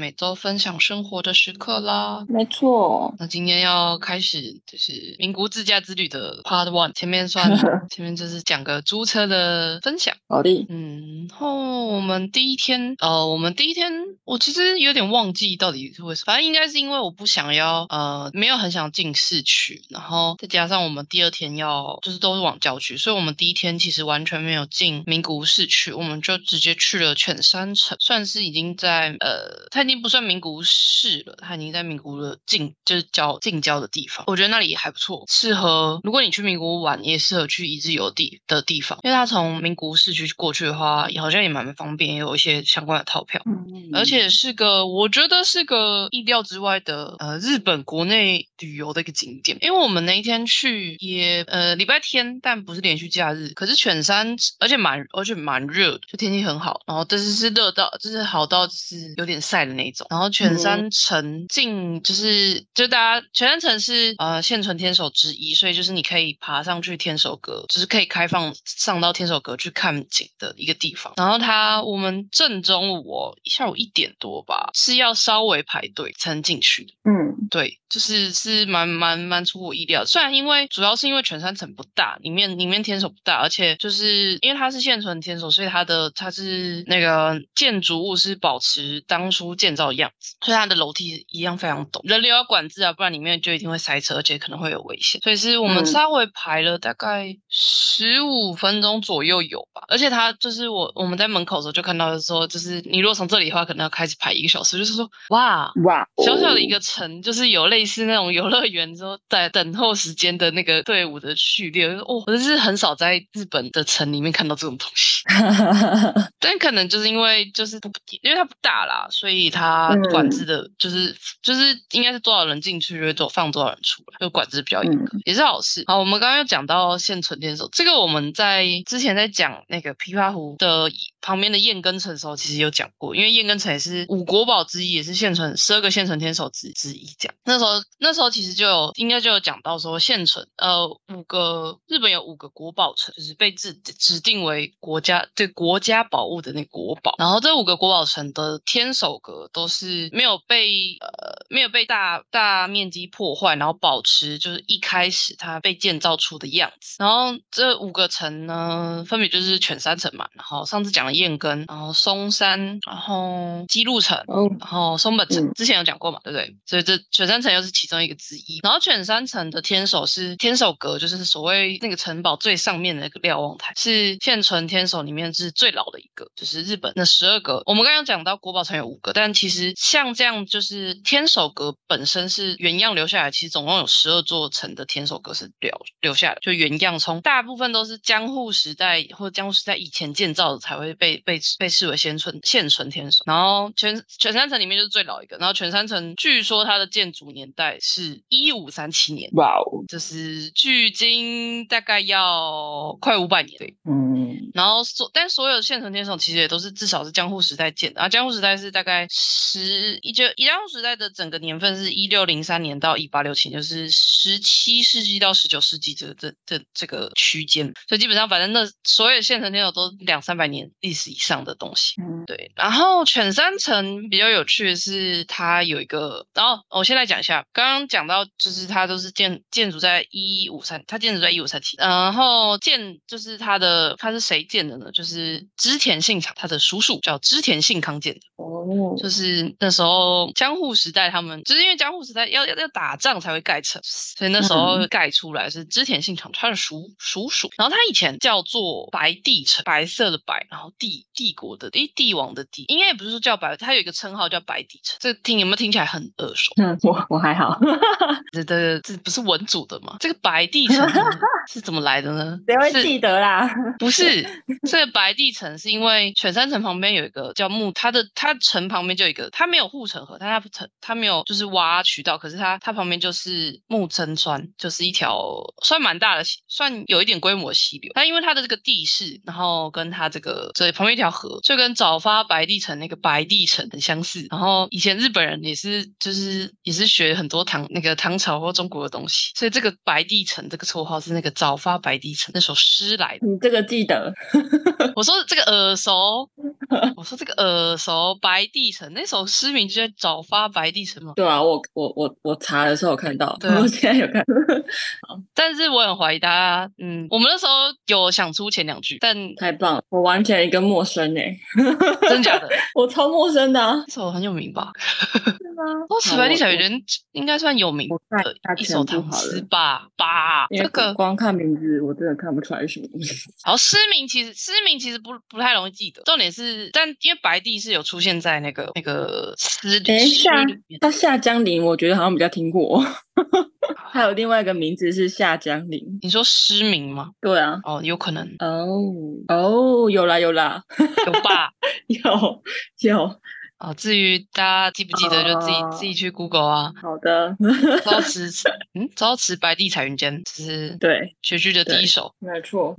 每周分享生活的时刻啦，没错。那今天要开始就是名古自驾之旅的 Part One，前面算 前面就是讲个租车的分享。好的。嗯，然后我们第一天，呃，我们第一天我其实有点忘记到底是为什么，反正应该是因为我不想要，呃，没有很想进市区，然后再加上我们第二天要就是都是往郊区，所以我们第一天其实完全没有进名古屋市区，我们就直接去了犬山城，算是已经在呃。它已经不算名古屋市了，它已经在名古屋的近，就是郊近郊的地方。我觉得那里也还不错，适合如果你去名古屋玩，也适合去一日游地的地方。因为它从名古屋市区过去的话，好像也蛮方便，也有一些相关的套票。而且是个，我觉得是个意料之外的，呃，日本国内旅游的一个景点。因为我们那一天去也，呃，礼拜天，但不是连续假日。可是犬山，而且蛮，而且蛮热的，就天气很好。然后但是是热到，就是好到就是有点晒。的那种，然后全山城进就是就大家全山城是呃现存天守之一，所以就是你可以爬上去天守阁，就是可以开放上到天守阁去看景的一个地方。然后它我们正中午下午一点多吧，是要稍微排队才能进去的。嗯，对，就是是蛮蛮蛮出乎意料。虽然因为主要是因为全山城不大，里面里面天守不大，而且就是因为它是现存天守，所以它的它是那个建筑物是保持当初。建造样子，所以它的楼梯一样非常陡，人流要管制啊，不然里面就一定会塞车，而且可能会有危险。所以是我们稍微排了大概十五分钟左右有吧，而且它就是我我们在门口的时候就看到说，就是你如果从这里的话，可能要开始排一个小时。就是说，哇哇，小小的一个城，就是有类似那种游乐园之后在等候时间的那个队伍的序列。哦，我是很少在日本的城里面看到这种东西，但可能就是因为就是不因为它不大啦，所以。它管制的，就是就是应该是多少人进去，就会多放多少人出来，就管制比较严格，也是好事。好，我们刚刚又讲到现存天守，这个我们在之前在讲那个琵琶湖的旁边的燕根城的时候，其实有讲过，因为燕根城也是五国宝之一，也是现存十二个现存天守之之一。讲那时候那时候其实就有应该就有讲到说现存呃五个日本有五个国宝城，就是被指指定为国家对国家宝物的那国宝，然后这五个国宝城的天守。阁都是没有被呃没有被大大面积破坏，然后保持就是一开始它被建造出的样子。然后这五个城呢，分别就是犬山城嘛，然后上次讲了燕根，然后松山，然后基路城，然后松本城，之前有讲过嘛，对不对？所以这犬山城又是其中一个之一。然后犬山城的天守是天守阁，就是所谓那个城堡最上面的那个瞭望台，是现存天守里面是最老的一个，就是日本那十二个。我们刚刚讲到国宝城有五个。但其实像这样，就是天守阁本身是原样留下来，其实总共有十二座城的天守阁是留留下来，就原样从大部分都是江户时代或者江户时代以前建造的，才会被被被视为现存现存天守。然后全全山城里面就是最老一个，然后全山城据说它的建筑年代是一五三七年，哇哦，就是距今大概要快五百年，对，嗯，然后所但所有的现存天守其实也都是至少是江户时代建的，啊，江户时代是大概。十一就一江户时代的整个年份是一六零三年到一八六七，就是十七世纪到十九世纪这这这这个区间，所以基本上反正那所有现存天守都两三百年历史以上的东西。对，然后犬山城比较有趣的是它有一个，然后我先来讲一下，刚刚讲到就是它都是建建筑在一五三，它建筑在一五三七，然后建就是它的它是谁建的呢？就是织田信长他的叔叔叫织田信康建的。哦。就是那时候江户时代，他们就是因为江户时代要要要打仗才会盖城，所以那时候盖出来是织田信长他的叔叔叔。然后他以前叫做白帝城，白色的白，然后帝帝国的帝帝王的帝，应该也不是说叫白，他有一个称号叫白帝城。这听有没有听起来很耳熟？嗯，我我还好。这这这不是文主的吗？这个白帝城 是怎么来的呢？谁会记得啦？不是，这个白帝城是因为犬山城旁边有一个叫木，它的它城旁。边就有一个，它没有护城河，但它不城，它没有就是挖渠道，可是它它旁边就是木曾川，就是一条算蛮大的，算有一点规模的溪流。但因为它的这个地势，然后跟它这个这的旁边一条河，就跟早发白帝城那个白帝城很相似。然后以前日本人也是就是也是学很多唐那个唐朝或中国的东西，所以这个白帝城这个绰号是那个早发白帝城那首诗来的。你这个记得，我说这个耳熟，我说这个耳熟白帝城那首诗名就叫早发白帝城嘛。对啊，我我我我查的时候有看到，对啊 我现在有看，但是我很怀疑大家，嗯，我们那时候有想出前两句，但太棒了，我完全一个陌生哎，真假的 我超陌生的啊，这首很有名吧？是吗？哦，史白帝小人应该算有名的一首唐诗吧？吧，这个，光看名字我真的看不出来是什么意思。然后诗名其实诗名其实不不太容易记得，重点是，但因为白帝是有出现在那个那个诗里等一下里面，他下江陵，我觉得好像比较听过，还有另外一个名字是夏江林。你说失明吗？对啊，哦，有可能哦哦，有啦有啦，有吧。有 有，哦，至于大家记不记得，就自己、哦自己去 Google 啊。好的，朝辞，嗯，朝辞白帝彩云间，这是对，学剧的第一首，没错，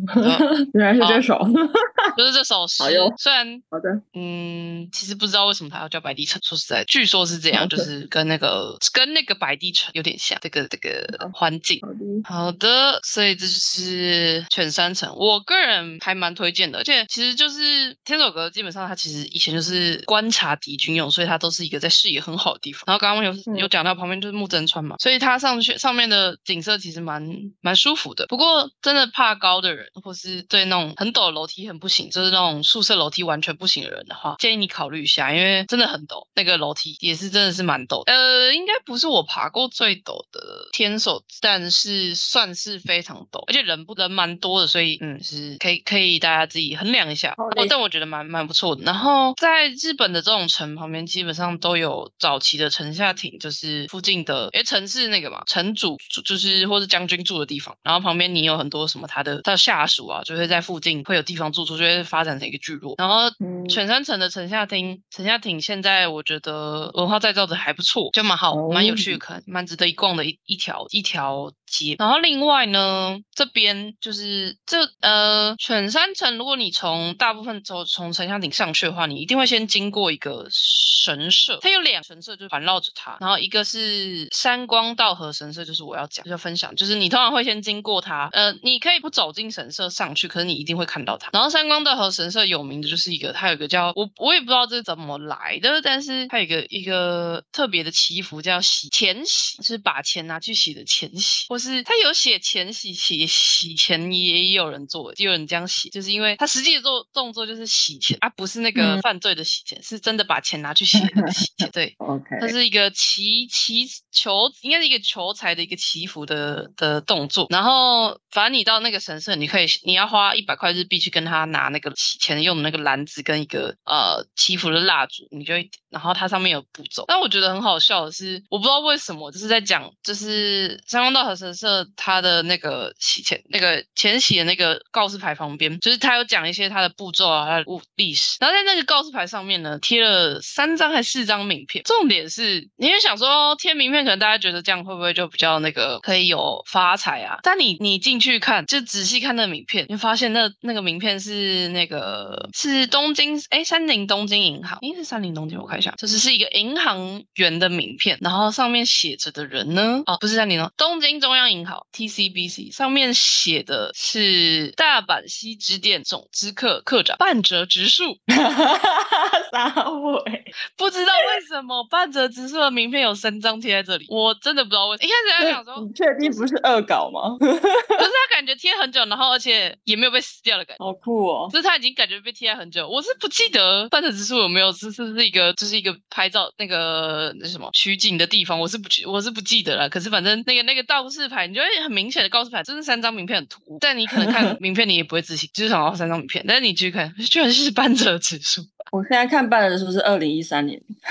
原来是这首。就是这首诗。虽然好的，嗯，其实不知道为什么它要叫白帝城。说实在，据说是这样，就 是跟那个跟那个白帝城有点像，这个这个环境。好的，好的，所以这就是犬山城，我个人还蛮推荐的，而且其实就是天守阁，基本上它其实以前就是观察敌军用，所以它都是一个在视野很好的地方。然后刚刚有嗯有讲到旁边就是木真川嘛，所以它上去上面的景色其实蛮蛮舒服的。不过真的怕高的人，或是对那种很陡的楼梯很不行，就是那种宿舍楼梯完全不行的人的话，建议你考虑一下，因为真的很陡，那个楼梯也是真的是蛮陡的。呃，应该不是我爬过最陡的天守，但是算是非常陡，而且人不人蛮多的，所以嗯是可以可以大家自己衡量一下。但我觉得蛮蛮不错的。然后在日本的这种城旁边，基本上都有早期的城下町，就是附近的，因为城市那个嘛，城主就是或是将军住的地方，然后旁边你有很多什么他的他的下属啊，就会在附近会有地方住宿，就会发展成一个聚落。然后嗯犬山城的城下町，城下町现在我觉得文化再造的还不错，就蛮好，蛮有趣的，可蛮值得一逛的一一条一条街。然后另外呢，这边就是这呃犬山城，如果你从大部分走从城下町上去的话，你一定会先经过一个神社，它有两个神社就环绕着它，然后一个是三光道和神社，就是我要讲要分享，就是你通常会先经过它，呃，你可以不走进神社上去，可是你一定会看到它。然后三光道和神社有名的就是一个，它有一个叫我我也不知道这是怎么来的，但是它有一个一个特别的祈福叫洗钱洗，就是把钱拿去洗的钱洗，或是它有写钱洗洗洗钱也有人做，也有人这样洗，就是因为它实际的做动作就是洗钱啊，不是那个嗯犯罪的洗钱，是真的把钱拿去洗 对。OK，它是一个祈祈求，应该是一个求财的一个祈福的的动作。然后，反正你到那个神社，你可以你要花一百块日币去跟他拿那个洗钱用的那个篮子跟一个呃祈福的蜡烛，你就会，然后它上面有步骤。但我觉得很好笑的是，我不知道为什么，就是在讲就是三光道和神社它的那个洗钱那个钱洗的那个告示牌旁边，就是它有讲一些它的步骤啊，它的物历史。然后在那个告示牌上面呢，贴了呃三张还是四张名片。重点是，你会想说贴名片，可能大家觉得这样会不会就比较那个可以有发财啊？但你你进去看，就仔细看那名片，你发现那那个名片是那个是东京哎三菱东京银行，应该是三菱东京，我看一下，就是是一个银行员的名片，然后上面写着的人呢，哦不是三菱哦，东京中央银行 TCBC 上面写的是大阪西支店总支课课长半泽直树。撒尾，不知道为什么半泽直树的名片有三张贴在这里，我真的不知道为什么。一开始在想说，你确定不是恶搞吗？可是他感觉贴很久，然后而且也没有被撕掉的感觉。好酷哦！就是他已经感觉被贴在很久，我是不记得半泽直树有没有是是不是一个就是一个拍照那个那什么取景的地方，我是不记我是不记得了。可是反正那个那个告示牌，你就会很明显的告示牌，就是三张名片很突兀，但你可能看 名片你也不会自信，就是想要三张名片，但是你继续看，居然是半泽直树，我现在看办的是不是二零一三年？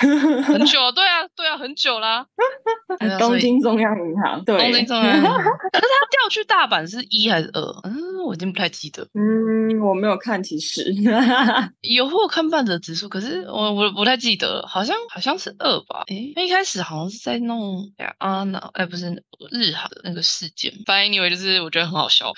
很久了，对啊对啊，很久啦。东京中央银行，对，东京中央银行，可是他调去大阪是一还是二？嗯，我已经不太记得。嗯，我没有看，其实有或看半泽直树，可是我我不太记得了，好像好像是二吧。诶，一开始好像是在弄啊那哎不是日韩的那个事件，反正以为就是我觉得很好笑，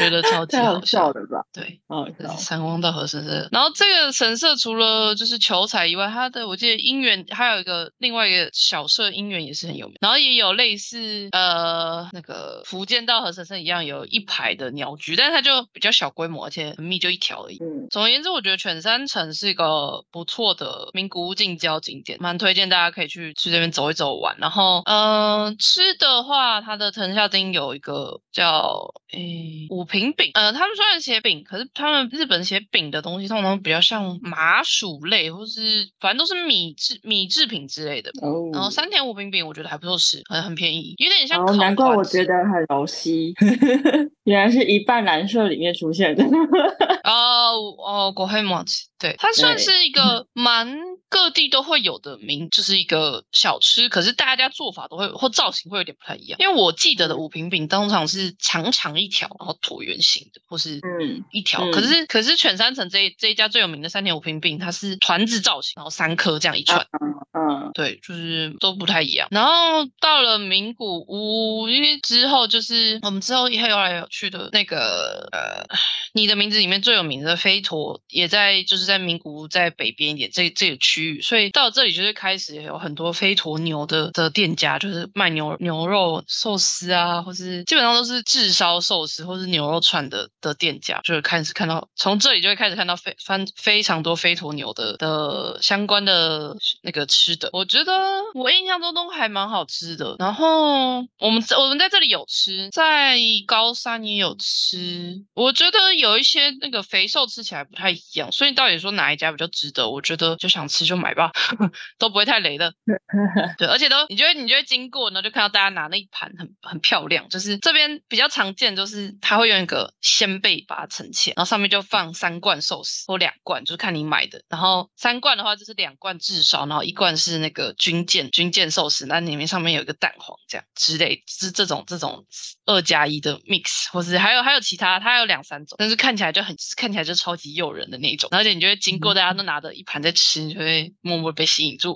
觉得超级太好好笑的。吧？对，好这是笑。三光道和神社。然后这个神社除了就是求财以外，它的我记得姻缘还有一个另外一个小社姻缘也是很有名。然后也有类似呃那个福建道和神社一样，有一排的鸟居，但是它就比较小规模，而且很密，就一条而已。嗯，总而言之，我觉得犬山城是一个不错的名古屋近郊景点，蛮推荐大家可以去去这边走一走玩。然后，呃，吃的话，它的藤下町有一个叫诶五平饼，呃，他们虽然写饼，可是他们日本写饼的东西通常比较像麻薯类，或是反正都是米制米制品之类的。哦，然后三田五饼饼我觉得还不错吃，很很便宜，有点像哦，烤难怪我觉得很熟悉，原来是一半蓝色里面出现的。哦哦，国黑马子，对，它算是一个蛮各地都会有的名，就是一个小吃，可是大家做法都会或造型会有点不太一样。因为我记得的五平饼通常是长长一条，然后椭圆形的，或是嗯一条。嗯可是可是犬山城这一这一家最有名的三点五平饼，它是团子造型，然后三颗这样一串。嗯对，就是都不太一样。然后到了名古屋，因为之后就是我们之后也有来有去的那个呃，你的名字里面最有名的飞陀，也在就是在名古屋在北边一点这这个区所以到这里就是开始有很多飞陀牛的的店家，就是卖牛牛肉寿司啊，或是基本上都是炙烧寿司或是牛肉串的的店家，就是开始看到从这里就会开始看到非非非常多飞陀牛的的相关的那个吃的，我觉得我印象中都还蛮好吃的。然后我们我们在这里有吃，在高山也有吃，我觉得有一些那个肥瘦吃起来不太一样，所以到底说哪一家比较值得？我觉得就想吃就买吧，都不会太雷的。对，而且都你觉得你就会经过呢，就看到大家拿那一盘很很漂亮，就是这边比较常见，就是他会用一个鲜贝把它盛起来，然后上面就放三罐寿司或两罐，就是看你买的。然后三罐的话就是两罐至少，然后一罐是那个军舰军舰寿司，那里面上面有一个蛋黄这样之类，是这种这种二加一的 mix，或是还有还有其他，它有两三种，但是看起来就很看起来就超级诱人的那种，而且你就会经过大家都拿着一盘在吃，你就会默默被吸引住。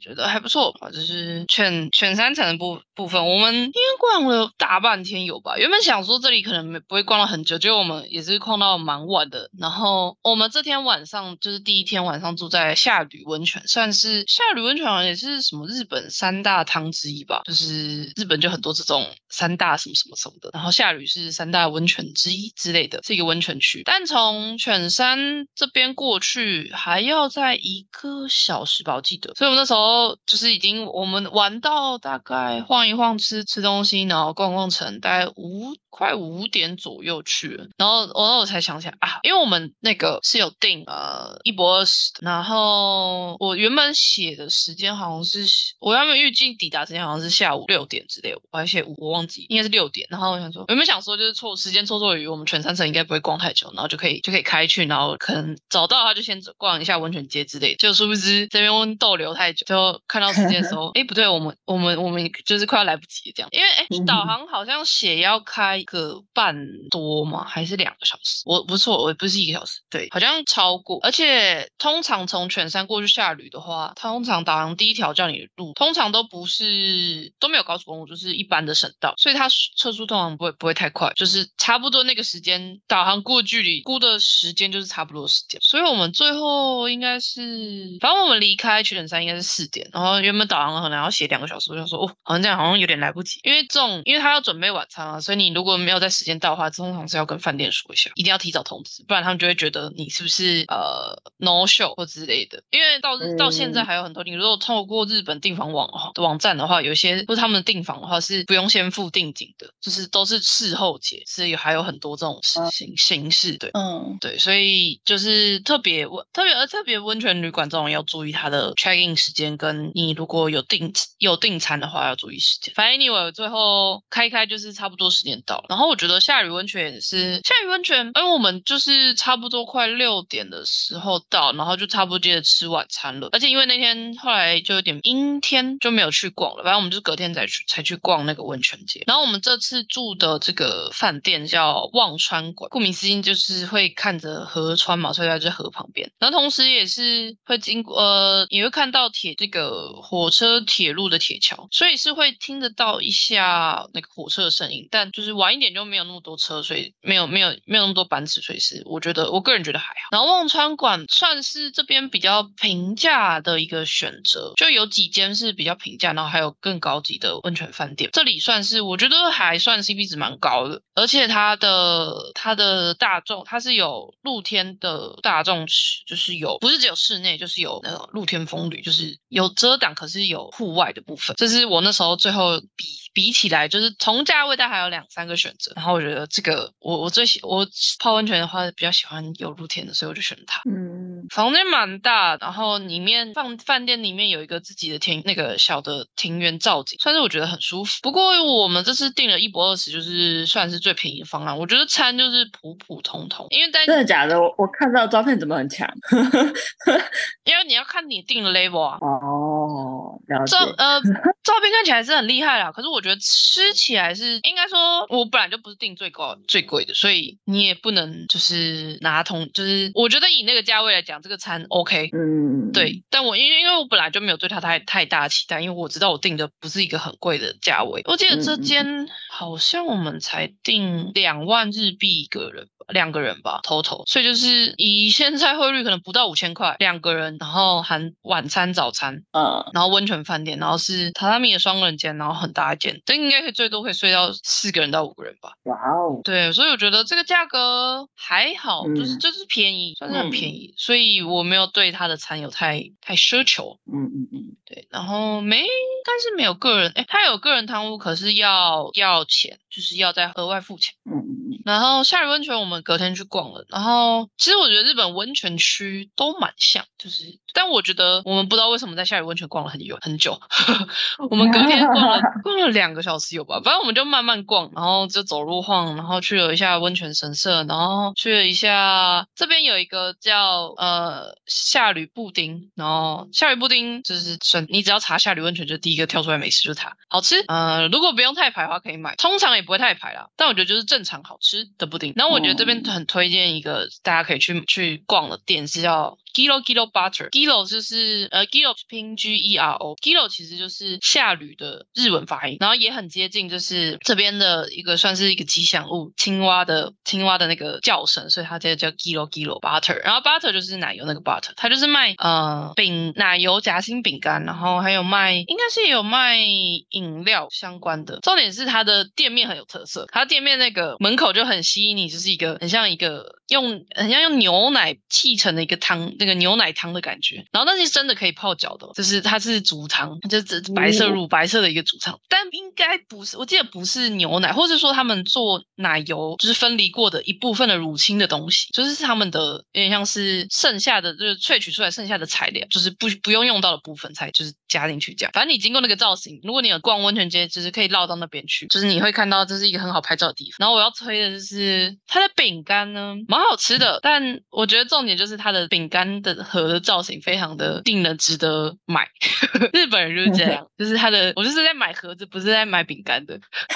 觉得还不错吧，就是犬犬山城的部部分，我们应该逛了大半天有吧？原本想说这里可能没不会逛了很久，结果我们也是逛到蛮晚的。然后我们这天晚上就是第一天晚上住在下吕温泉，算是下吕温泉好像也是什么日本三大汤之一吧，就是日本就很多这种三大什么什么什么的，然后下吕是三大温泉之一之类的，是一个温泉区。但从犬山这边过去还要在一一个小时吧，我记得。所以我们那时候就是已经我们玩到大概晃一晃吃吃东西，然后逛逛城，大概五快五点左右去了。然后我然后我才想起来啊，因为我们那个是有订呃一博二十的，然后我原本写的时间好像是我原本预计抵达时间好像是下午六点之类，我还写，我忘记应该是六点。然后我想说，原本想说就是错时间错错于我们全山城应该不会逛太久，然后就可以就可以开去，然后可能找到他就先走逛一下温泉街之类的。就殊不知这边逗留太久，就看到时间的时候，哎不对，我们我们我们就是快要来不及这样，因为哎嗯导航好像写要开个半多吗？还是两个小时？我不错，我不是一个小时，对，好像超过。而且通常从犬山过去下吕的话，通常导航第一条叫你路，通常都不是都没有高速公路，就是一般的省道，所以它车速通常不会不会太快，就是差不多那个时间导航估距离估的时间就是差不多时间。所以我们最后应该是，反正我们离开犬山应该是四点，然后原本导航可能要写两个小时，我想说哦，好像这样好像有点来不及，因为这种因为他要准备晚餐啊，所以你如果没有在时间到的话，通常是要跟饭店说一下，一定要提早通知，不然他们就会觉得你是不是呃 no show 或之类的。因为到到现在嗯还有很多，你如果透过日本订房网的网站的话，有一些或是他们的订房的话是不用先付定金的，就是都是事后结，所以还有很多这种形形式。对，嗯对，所以就是特别温特别呃特别温泉旅馆这种要注意它的 check in 时间，跟你如果有订有订餐的话要注意时间。反正 anyway 最后开开就是差不多时间到然后我觉得下雨温泉也是下雨温泉，因为我们就是差不多快六点的时候到，然后就差不多接着吃晚餐了。而且因为那天后来就有点阴天，就没有去逛了。反正我们就隔天再去才去逛那个温泉街。然后我们这次住的这个饭店叫忘川馆，顾名思义就是会看着河川嘛，所以在这河旁边。然后同时也是会经过呃，也会看到铁这个火车铁路的铁桥，所以是会听得到一下那个火车的声音。但就是晚一点就没有那么多车，所以没有没有没有那么多班次，所以是我觉得我个人觉得还好。然后忘川馆算是这边比较平价的一个选择，就有几间是比较平价，然后还有更高级的温泉饭店。这里算是我觉得还算 CP 值蛮高的，而且它的它的大众它是有露天的大众池，就是有不是只有室内，就是有那种露天风吕，就是有遮挡，可是有户外的部分。这是我那时候最后比比起来，就是同价位，但还有两三个选择。然后我觉得这个我我最喜我泡温泉的话比较喜欢有露天的，所以我就选它。嗯，房间蛮大，然后里面放饭店里面有一个自己的庭，那个小的庭园造景，算是我觉得很舒服。不过我们这次订了一博二十，就是算是最便宜的方案。我觉得餐就是普普通通，因为在真的假的？我我看到照片怎么很强？因为你要看你订的 level 啊。哦，了解照。呃 照片看起来是很厉害啦，可是我觉得吃起来是应该说，我本来就不是订最高最贵的，所以你也不能就是拿同就是我觉得以那个价位来讲，这个餐 OK。嗯，对，但我因为因为我本来就没有对它太太大的期待，因为我知道我订的不是一个很贵的价位。我记得这间好像我们才订两万日币一个人吧，两个人吧，total，所以就是以现在汇率可能不到五千块两个人，然后含晚餐、早餐，嗯，然后温泉饭店，然后是榻榻米的双人间，然后很大一间，这应该可以最多可以睡到四个人到五个人吧。哇哦，对，所以我觉得这个价格还好，就是嗯。就是便宜，算是很便嗯。宜，所以我没有对它的餐有太太奢求。嗯嗯嗯，对，然后没，但是没有个人，哎，他有个人汤屋，可是要要钱，就是要再额外付钱。嗯然后夏日温泉我们隔天去逛了，然后其实我觉得日本温泉区都蛮像，就是，但我觉得我们不知道为什么在下雨温泉逛了很久很久，我们隔天逛了 逛了两个小时有吧，反正我们就慢慢逛，然后就走路晃，然后去了一下温泉神社，然后去了一下这边有一个叫呃夏吕布丁，然后夏吕布丁就是算你只要查夏吕温泉，就第一个跳出来美食就是它，好吃。呃，如果不用太排的话可以买，通常也不会太排啦，但我觉得就是正常好吃的布丁。然后我觉得这边哦很推荐一个大家可以去去逛的店，是叫 Giro Giro Butter。Giro 就是呃 Giro 拼 G E R O，Giro 其实就是夏吕的日文发音，然后也很接近就是这边的一个算是一个吉祥物青蛙的青蛙的那个叫声，所以它这个叫 Giro Giro Butter。然后 Butter 就是奶油那个 Butter，它就是卖呃饼奶油夹心饼干，然后还有卖应该是也有卖饮料相关的。重点是它的店面很有特色，它店面那个门口就很吸引你，就是一个很像一个用很像用牛奶砌成的一个汤，那个牛奶汤的感觉。然后那是真的可以泡脚的哦，就是它是煮汤，就是白色哦乳白色的一个煮汤，但应该不是，我记得不是牛奶，或者说他们做奶油就是分离过的一部分的乳清的东西，就是他们的有点像是剩下的就是萃取出来剩下的材料，就是不不用用到的部分才就是加进去这样。反正你经过那个造型，如果你有逛温泉街，就是可以绕到那边去，就是你会看到这是一个很好拍照的地方。然后我要推的就是它的饼干呢，蛮好吃的，但我觉得重点就是它的饼干的盒的造型非常的令人值得买。日本人就是这样，就是它的我就是在买盒子，不是在买饼干的。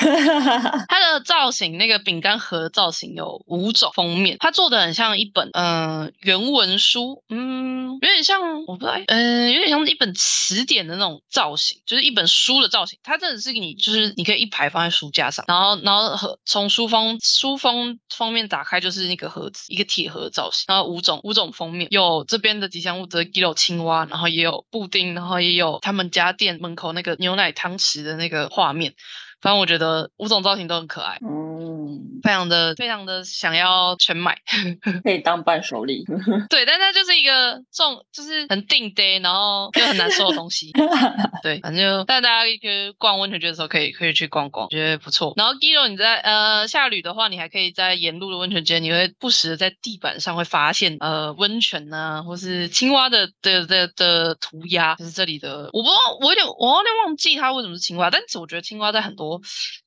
它的造型，那个饼干盒的造型有五种封面，它做的很像一本嗯、呃原文书，嗯，有点像我不知道，嗯、有点像一本词典的那种造型，就是一本书的造型。它真的是你就是你可以一排放在书架上，然后然后盒从书封书封封面打开就是那个盒一个铁盒造型，然后五种五种封面，有这边的吉祥物的 Giro 青蛙，然后也有布丁，然后也有他们家店门口那个牛奶汤匙的那个画面。反正我觉得五种造型都很可爱。嗯，非常的非常的想要全买。可以当伴手礼。对，但它就是一个重，就是很定呆，然后又很难受的东西。对，反正就但大家去逛温泉区的时候，可以可以去逛逛，觉得不错。然后 Giro 你在呃下旅的话，你还可以在沿路的温泉街，你会不时的在地板上会发现呃温泉呐，或是青蛙的的的的涂鸦，就是这里的。我不知道，我有点我有点忘记它为什么是青蛙，但是我觉得青蛙在很多，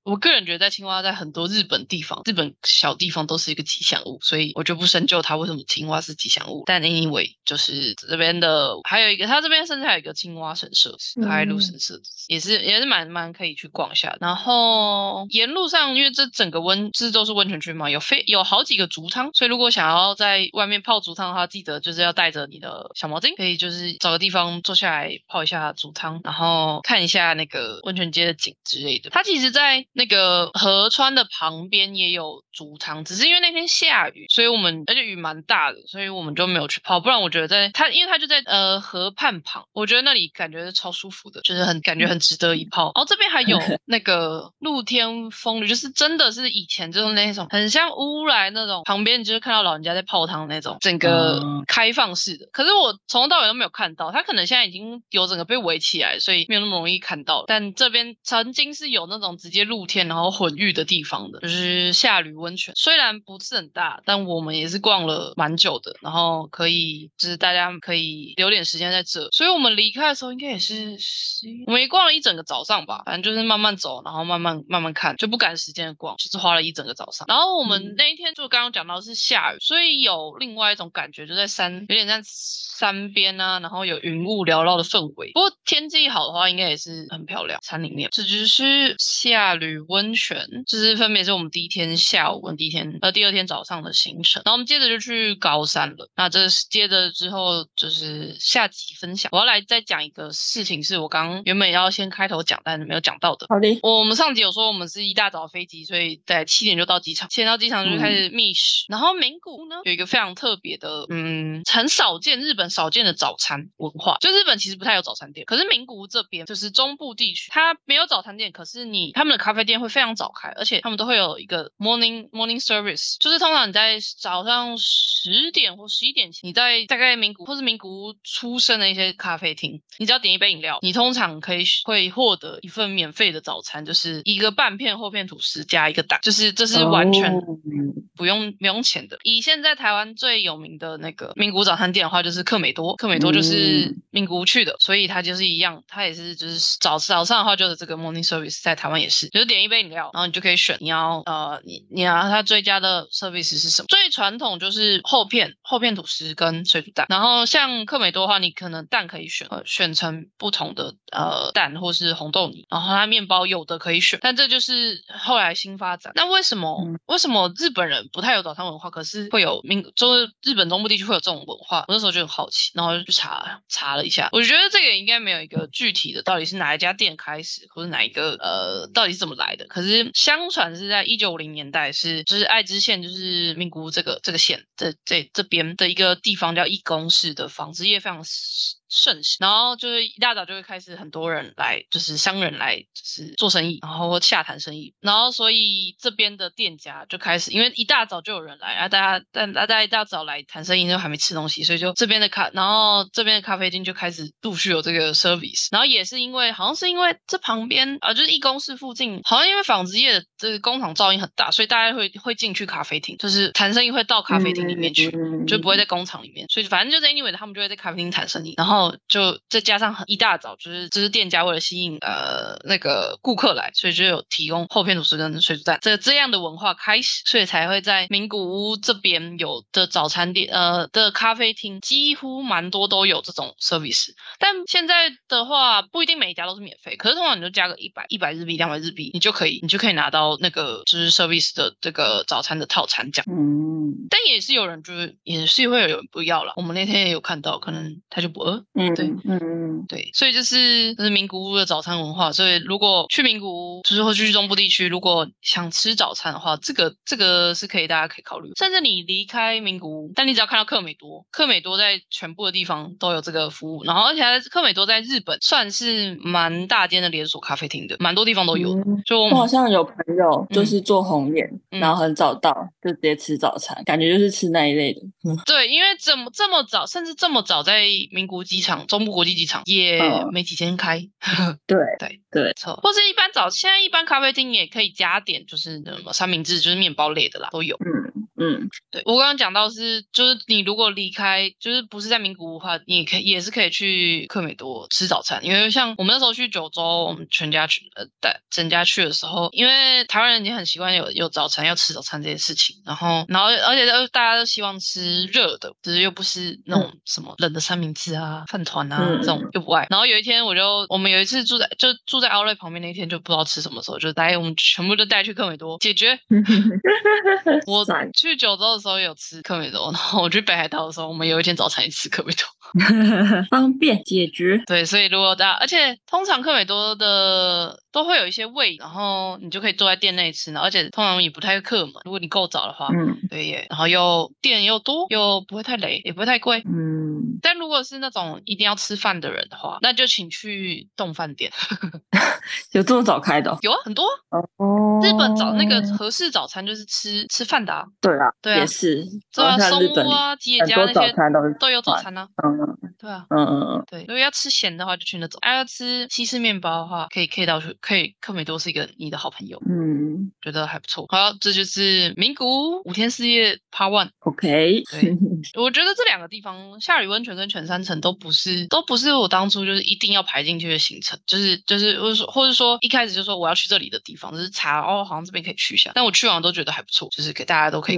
我个人觉得在青蛙在很多日本地方，日本小地方都是一个吉祥物，所以我就不深究它为什么青蛙是吉祥物。但 anyway，就是这边的还有一个，它这边甚至还有一个青蛙神社，开路神社也是也是蛮蛮可以去逛一下。然后沿路上，因为这整个温这都是温泉区嘛，有非有好几个竹汤，所以如果想要在外面泡竹汤的话，记得就是要带着你的小毛巾，可以就是找个地方坐下来泡一下竹汤，然后看一下那个温泉街的景之类的。它其实，在那个河川的旁边也有竹汤，只是因为那天下雨，所以我们而且雨蛮大的，所以我们就没有去泡。不然我觉得在它，因为它就在呃河畔旁，我觉得那里感觉是超舒服的，就是很感觉很值得一泡。然后这边还有 那个露天风吕，就是真的是以前就是那种很像乌来那种，旁边就是看到老人家在泡汤那种，整个开放式的。可是我从头到尾都没有看到，它可能现在已经有整个被围起来，所以没有那么容易看到。但这边曾经是有那种直接露天然后混浴的地方的，就是下吕温泉，虽然不是很大，但我们也是逛了蛮久的，然后可以就是大家可以留点时间在这。所以我们离开的时候应该也是十，我们也逛了一整个早上吧，反正就是慢慢走，然后慢慢慢慢看，就不赶时间的逛，就是花了一整个早上。然后我们那一天就刚刚讲到是下雨，所以有另外一种感觉，就在山有点像山边啊，然后有云雾缭绕的氛围。不过天气好的话，应该也是很漂亮。山里面这就是下吕温泉，就是分别是我们第一天下午跟第一天呃第二天早上的行程。然后我们接着就去高山了。那这接着之后就是下集分享，我要来再讲一个事情，是我刚原本要先开头讲，但是没有讲到的。好的，我们上集有说我们是一大早飞机，所以在七点就到机场，七点到机场就开始觅食。然后名古屋呢有一个非常特别的，嗯，很少见日本少见的早餐文化。就日本其实不太有早餐店，可是名古屋这边就是中部地区，它没有早餐店，可是你他们的咖啡店会非常早开，而且他们都会有一个 morning morning service，就是通常你在早上十点或十一点前，你在大概名古或是名古屋出生的一些咖啡厅，你只要点一杯饮料，你通常可以会获得一份免费的早餐，就是一个半片厚片吐司加一个蛋，就是这是完全不用不用钱的。以现在台湾最有名的那个名古屋早餐店的话，就是克美多，克美多就是名古屋去的，所以它就是一样，它也是就是早早上的话就是这个 morning service，在台湾也是，就是点一杯饮料，然后你就可以选你要呃你你要它最佳的 service 是什么？最传统就是后片厚片吐司跟水煮蛋，然后像克美多的话，你可能蛋可以选呃选成不同的呃蛋或是红豆泥，然后它面包有的可以选，但这就是后来新发展。那为什么为什么日本人不太有早餐文化，可是会有民就是日本中部地区会有这种文化？我那时候就很好奇，然后就去查查了一下，我觉得这个应该没有一个具体的到底是哪一家店开始，或者哪一个呃到底是怎么来的。可是相传是在一九五零年代，是就是爱知县就是名古屋这个这个县这这这边的一个地方叫一公式的纺织业非常盛行，然后就是一大早就会开始很多人来，就是商人来就是做生意，然后洽谈生意，然后所以这边的店家就开始，因为一大早就有人来，然后大家但大家一大早来谈生意，就还没吃东西，所以就这边的咖，然后这边的咖啡厅就开始陆续有这个 service，然后也是因为好像是因为这旁边啊，就是义工室附近，好像因为纺织业的这个工厂噪音很大，所以大家会会进去咖啡厅，就是谈生意会到咖啡厅里面去，就不会在工厂里面，所以反正就是 anyway 他们就会在咖啡厅谈生意，然后就再加上一大早就是就是店家为了吸引呃那个顾客来，所以就有提供厚片吐司跟水煮蛋这这样的文化开始，所以才会在名古屋这边有的早餐店呃的咖啡厅几乎蛮多都有这种 service，但现在的话不一定每一家都是免费，可是通常你就加个一百一百日币两百日币，你就可以你就可以拿到那个就是 service 的这个早餐的套餐这样。嗯，但也是有人就是也是会有人不要了，我们那天也有看到，可能他就不饿，嗯，对嗯嗯对，所以就是这是名古屋的早餐文化。所以如果去名古屋，就是或去中部地区，如果想吃早餐的话，这个这个是可以大家可以考虑。甚至你离开名古屋，但你只要看到克美多，克美多在全部的地方都有这个服务。然后而且还克美多在日本算是蛮大间的连锁咖啡厅的，蛮多地方都有的。嗯就我们我好像有朋友就嗯是做红眼，嗯然后很早到就直接吃早餐，感觉就是吃那一类的。嗯对，因为怎么这么早，甚至这么早在名古屋机场、中部国际机场也嗯没几天开。对 对对，错，或是一般早，现在一般咖啡厅也可以加点，就是什么三明治，就是面包类的啦，都有。嗯嗯。对我刚刚讲到是，就是你如果离开，就是不是在名古屋的话，你也可以也是可以去克美多吃早餐，因为像我们那时候去九州，我们全家去呃带整家去的时候，因为台湾人已经很习惯有有早餐要吃早餐这件事情，然后然后而且都大家都希望吃热的，就是又不是那种什么冷的三明治啊、饭团啊、嗯这种又不爱。然后有一天我就我们有一次住在就住在奥瑞旁边那一天就不知道吃什么时候，就带我们全部都带去克美多解决。我赞去九州的时候有吃克美多，然后我去北海道的时候，我们有一天早餐也吃克美多。方便解决。对，所以如果大家，而且通常克美多的都会有一些位，然后你就可以坐在店内吃，而且通常也不太客门，如果你够早的话，嗯对耶，然后又店又多，又不会太累，也不会太贵。嗯，但如果是那种一定要吃饭的人的话，那就请去动饭店，有这么早开的哦？有啊，很多啊哦日本早那个合适早餐就是吃吃饭的啊，对啊，对啊也是，对啊，松屋啊、吉野家那些餐都是都有早饭餐啊，嗯对啊。嗯嗯嗯对，如果要吃咸的话，就去那种；啊，要吃西式面包的话，可以可以到去，可以克美多是一个你的好朋友，嗯觉得还不错。好，这就是名古屋五天四夜 Part One。，OK，对我觉得这两个地方，夏吕温泉跟全山城都不是，都不是我当初就是一定要排进去的行程，就是就是或者说或者说一开始就说我要去这里的地方，就是查哦，好像这边可以去一下。但我去完都觉得还不错，就是给大家都可以